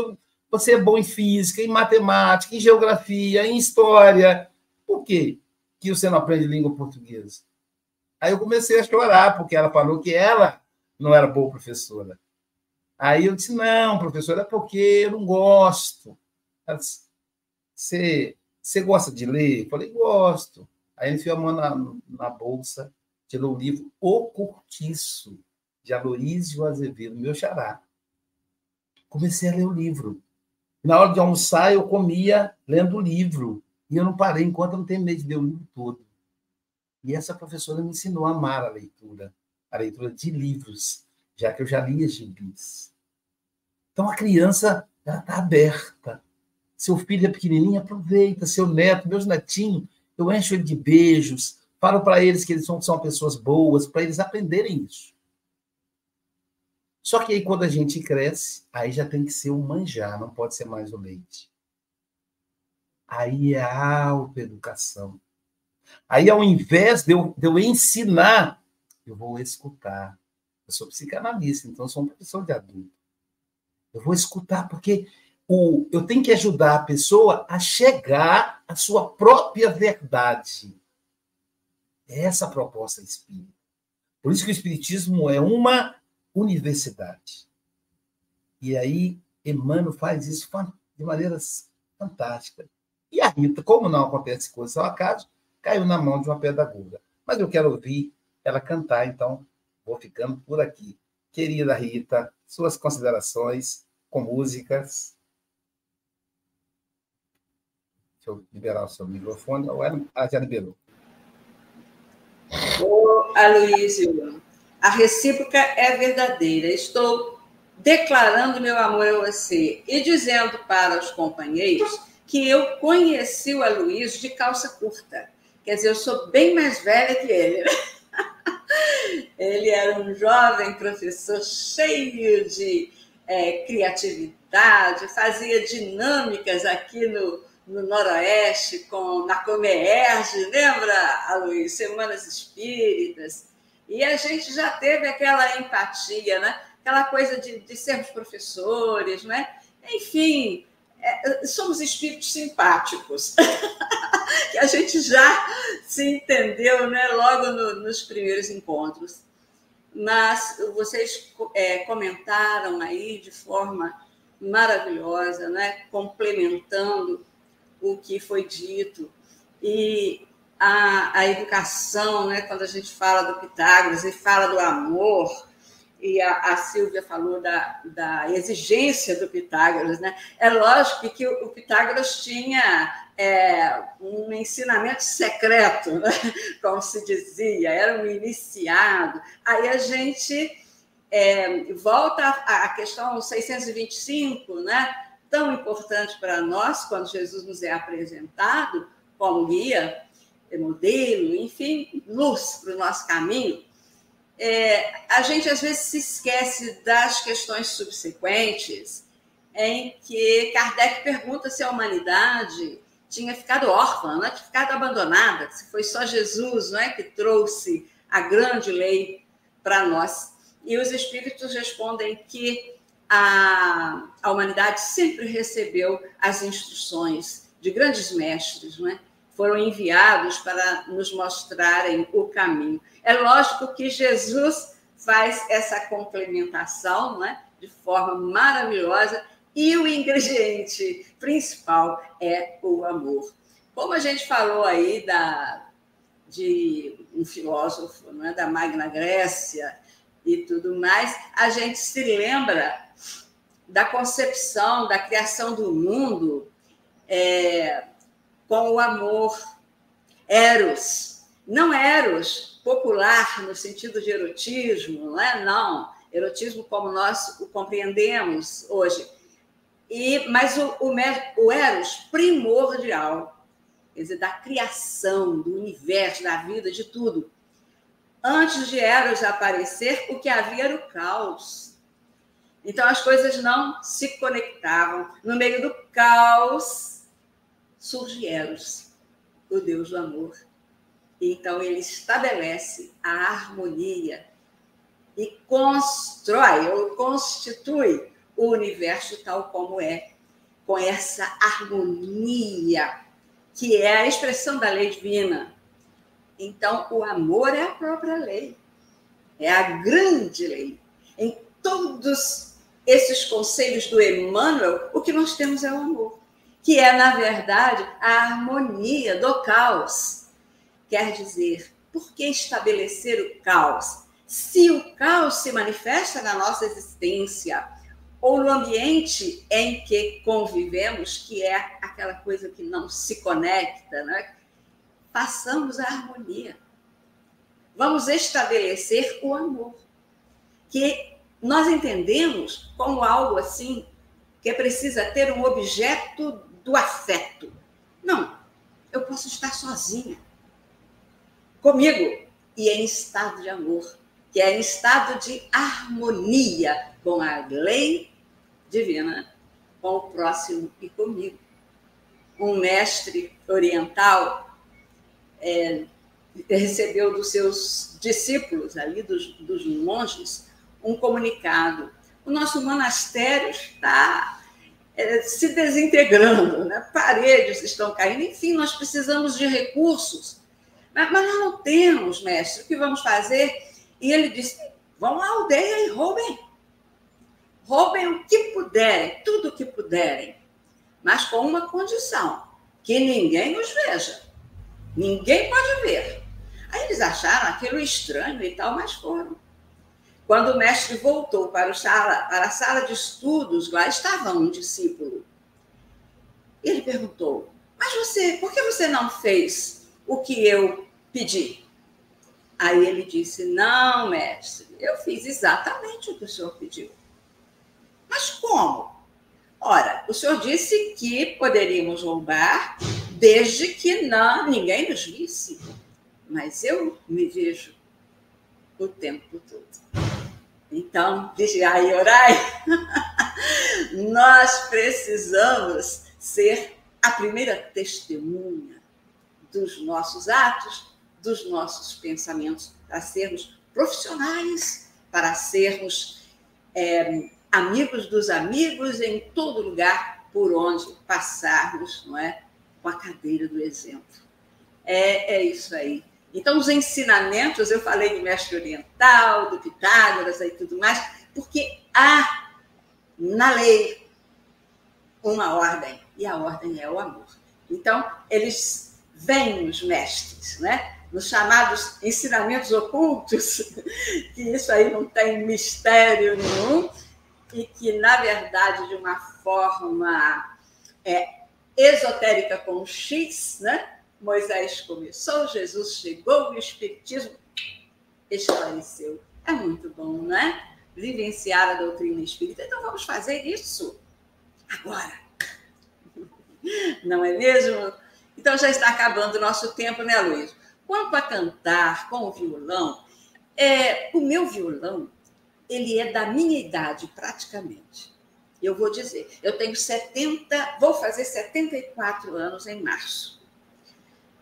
você é bom em física, em matemática, em geografia, em história. Por quê que você não aprende língua portuguesa? Aí eu comecei a chorar, porque ela falou que ela não era boa professora. Aí eu disse, não, professora, é porque eu não gosto. Ela disse, você, você gosta de ler? Eu falei, gosto. Aí ele enfiou a mão na, na bolsa, tirou o livro O Cortiço, de Aloísio Azevedo, meu xará. Comecei a ler o livro. Na hora de almoçar, eu comia lendo o livro. E eu não parei enquanto eu não terminei de ler o livro todo. E essa professora me ensinou a amar a leitura, a leitura de livros, já que eu já lia gibis. Então a criança está aberta. Seu filho é pequenininho, aproveita. Seu neto, meus netinhos, eu encho ele de beijos, falo para eles que eles são, são pessoas boas, para eles aprenderem isso. Só que aí, quando a gente cresce, aí já tem que ser o manjar, não pode ser mais o leite. Aí é a autoeducação. Aí, ao invés de eu, de eu ensinar, eu vou escutar. Eu sou psicanalista, então sou um professor de adulto. Eu vou escutar, porque o, eu tenho que ajudar a pessoa a chegar à sua própria verdade. É essa a proposta espírita. Por isso que o Espiritismo é uma universidade. E aí, Emmanuel faz isso de maneiras fantásticas. E a Rita, como não acontece coisa ao acaso, caiu na mão de uma pedagoga. Mas eu quero ouvir ela cantar, então vou ficando por aqui. Querida Rita, suas considerações com músicas. Deixa eu liberar o seu microfone. Ou ela ah, já liberou. Ô, Aloysio, a recíproca é verdadeira. Estou declarando meu amor a você e dizendo para os companheiros que eu conheci o Aloysio de calça curta. Quer dizer, eu sou bem mais velha que ele. Ele era um jovem professor cheio de é, criatividade, fazia dinâmicas aqui no, no Noroeste, com, na Comerge, lembra, Aloysio? Semanas Espíritas. E a gente já teve aquela empatia, né? aquela coisa de, de sermos professores, né? enfim, é, somos espíritos simpáticos, que a gente já se entendeu né? logo no, nos primeiros encontros. Mas vocês é, comentaram aí de forma maravilhosa, né? complementando o que foi dito. E a, a educação, né? quando a gente fala do Pitágoras e fala do amor, e a, a Silvia falou da, da exigência do Pitágoras, né? É lógico que o, Pitágoras tinha é, um ensinamento secreto, né? como se dizia, era um iniciado. Aí a gente é, volta à questão 625, né? tão importante para nós, quando Jesus nos é apresentado como guia, modelo, enfim, luz para o nosso caminho é, a gente às vezes se esquece das questões subsequentes, em que Kardec pergunta se a humanidade tinha ficado órfã, né? tinha ficado abandonada, se foi só Jesus não é, que trouxe a grande lei para nós. E os espíritos respondem que a, a humanidade sempre recebeu as instruções de grandes mestres, não é? Foram enviados para nos mostrarem o caminho. É lógico que Jesus faz essa complementação né, de forma maravilhosa e o ingrediente principal é o amor. Como a gente falou aí da, de um filósofo né, da Magna Grécia e tudo mais, a gente se lembra da concepção, da criação do mundo é, com o amor, eros. Não eros popular no sentido de erotismo, não é? Não. Erotismo como nós o compreendemos hoje. E, mas o, o, o eros primordial, quer dizer, da criação, do universo, da vida, de tudo. Antes de Eros aparecer, o que havia era o caos. Então as coisas não se conectavam. No meio do caos, surge Eros, o Deus do amor. Então ele estabelece a harmonia e constrói ou constitui o universo tal como é, com essa harmonia que é a expressão da lei divina. Então o amor é a própria lei, é a grande lei. Em todos esses conselhos do Emmanuel, o que nós temos é o amor que é, na verdade, a harmonia do caos. Quer dizer, por que estabelecer o caos? Se o caos se manifesta na nossa existência, ou no ambiente em que convivemos, que é aquela coisa que não se conecta, né? façamos a harmonia. Vamos estabelecer o amor, que nós entendemos como algo assim que precisa ter um objeto do afeto. Não, eu posso estar sozinha, comigo, e em estado de amor, que é em estado de harmonia com a lei divina, com o próximo e comigo. Um mestre oriental é, recebeu dos seus discípulos, ali, dos, dos monges, um comunicado. O nosso monastério está é, se desintegrando, né? paredes estão caindo, enfim, nós precisamos de recursos. Mas, mas nós não temos, mestre, o que vamos fazer? E ele disse: vão à aldeia e roubem. Roubem o que puderem, tudo o que puderem, mas com uma condição: que ninguém os veja. Ninguém pode ver. Aí eles acharam aquilo estranho e tal, mas foram. Quando o mestre voltou para, sala, para a sala de estudos, lá estava um discípulo. Ele perguntou: Mas você, por que você não fez o que eu pedi? Aí ele disse: Não, mestre, eu fiz exatamente o que o senhor pediu. Mas como? Ora, o senhor disse que poderíamos roubar desde que não, ninguém nos visse. Mas eu me vejo o tempo todo. Então, vigiai e orai. Nós precisamos ser a primeira testemunha dos nossos atos, dos nossos pensamentos, para sermos profissionais, para sermos é, amigos dos amigos em todo lugar por onde passarmos, não é? Com a cadeira do exemplo. É, é isso aí. Então, os ensinamentos, eu falei do mestre oriental, do Pitágoras e tudo mais, porque há na lei uma ordem, e a ordem é o amor. Então, eles vêm, os mestres, né? nos chamados ensinamentos ocultos, que isso aí não tem mistério nenhum, e que, na verdade, de uma forma é, esotérica com X, né? Moisés começou, Jesus chegou e o Espiritismo esclareceu. É muito bom, não é? Vivenciar a doutrina espírita. Então vamos fazer isso agora. Não é mesmo? Então já está acabando o nosso tempo, né, Luiz? Quanto a cantar com o violão, é, o meu violão, ele é da minha idade praticamente. Eu vou dizer, eu tenho 70, vou fazer 74 anos em março.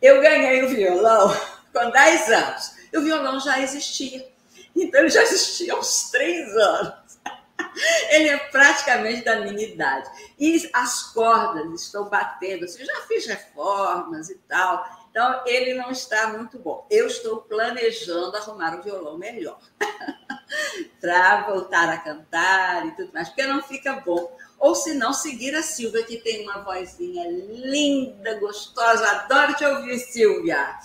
Eu ganhei o violão com 10 anos. E o violão já existia. Então, ele já existia há uns 3 anos. Ele é praticamente da minha idade. E as cordas estão batendo. Assim, já fiz reformas e tal. Então, ele não está muito bom. Eu estou planejando arrumar um violão melhor. para voltar a cantar e tudo mais. Porque não fica bom ou se não, seguir a Silvia, que tem uma vozinha linda, gostosa. Adoro te ouvir, Silvia.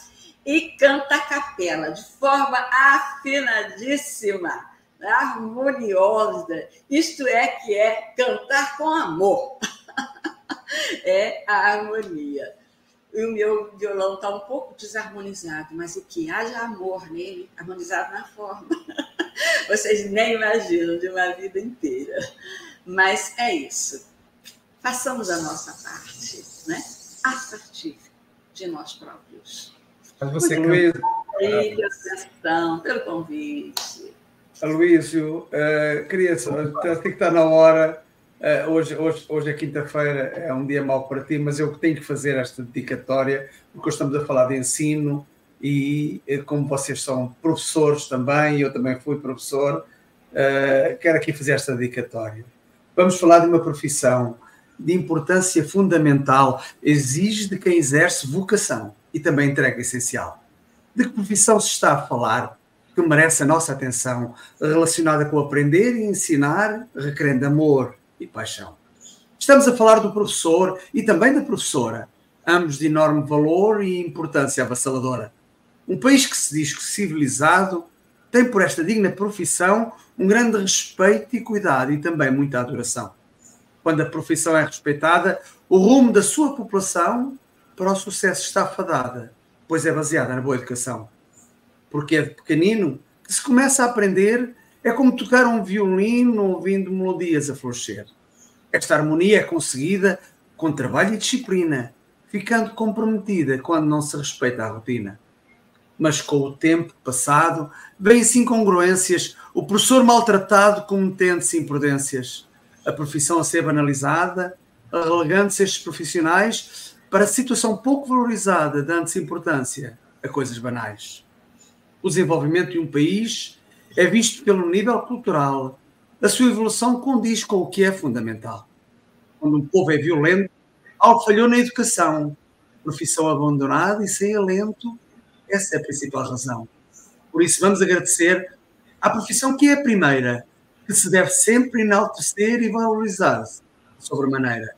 E canta a capela de forma afinadíssima, harmoniosa. Isto é que é cantar com amor. é a harmonia. E o meu violão está um pouco desarmonizado, mas o que haja amor nele, harmonizado na forma. Vocês nem imaginam de uma vida inteira. Mas é isso. Façamos a nossa parte, né? A partir de nós próprios. Mas você, Luísa. Obrigada pelo convite. Aloysio, uh, queria acho que está na hora. Uh, hoje, hoje, hoje é quinta-feira, é um dia mau para ti, mas eu tenho que fazer esta dedicatória, porque estamos a falar de ensino e, eh, como vocês são professores também, eu também fui professor, uh, quero aqui fazer esta dedicatória. Vamos falar de uma profissão de importância fundamental, exige de quem exerce vocação e também entrega essencial. De que profissão se está a falar que merece a nossa atenção, relacionada com aprender e ensinar, requerendo amor e paixão? Estamos a falar do professor e também da professora, ambos de enorme valor e importância avassaladora. Um país que se diz civilizado tem por esta digna profissão um grande respeito e cuidado e também muita adoração. Quando a profissão é respeitada, o rumo da sua população para o sucesso está fadada, pois é baseada na boa educação. Porque é de pequenino que se começa a aprender, é como tocar um violino ouvindo melodias a florescer. Esta harmonia é conseguida com trabalho e disciplina, ficando comprometida quando não se respeita a rotina mas com o tempo passado, vêm-se incongruências, o professor maltratado cometendo-se imprudências, a profissão a ser banalizada, relegando-se estes profissionais para situação pouco valorizada, dando-se importância a coisas banais. O desenvolvimento de um país é visto pelo nível cultural, a sua evolução condiz com o que é fundamental. Quando um povo é violento, algo falhou na educação, profissão abandonada e sem alento, essa é a principal razão. Por isso, vamos agradecer à profissão que é a primeira, que se deve sempre enaltecer e valorizar sobremaneira.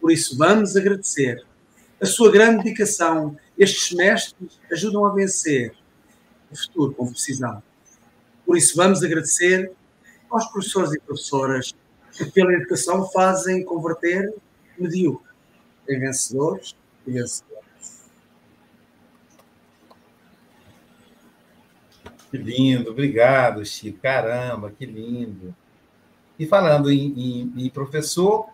Por isso, vamos agradecer a sua grande dedicação. Estes mestres ajudam a vencer o futuro com precisão. Por isso, vamos agradecer aos professores e professoras que, pela educação, fazem converter medíocre em vencedores e vencedores. Que lindo, obrigado, Chico. Caramba, que lindo. E falando em, em, em professor,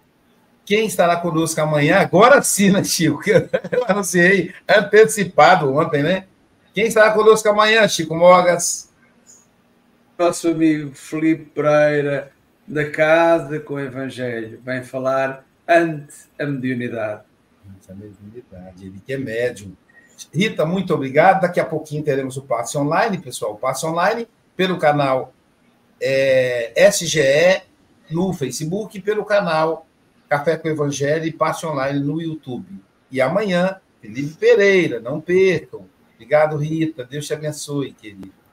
Quem estará conosco amanhã? Agora sim, né, Chico? Eu anunciei antecipado ontem, né? Quem estará conosco amanhã, Chico Mogas? Nosso amigo Felipe Pereira, da Casa com o Evangelho, vem falar ante a mediunidade. Ante a mediunidade, ele que é médium. Rita, muito obrigado. Daqui a pouquinho teremos o passe online, pessoal. O passe online pelo canal é, SGE no Facebook, pelo canal Café com Evangelho e passe online no YouTube. E amanhã, Felipe Pereira, não percam. Obrigado, Rita. Deus te abençoe, querido.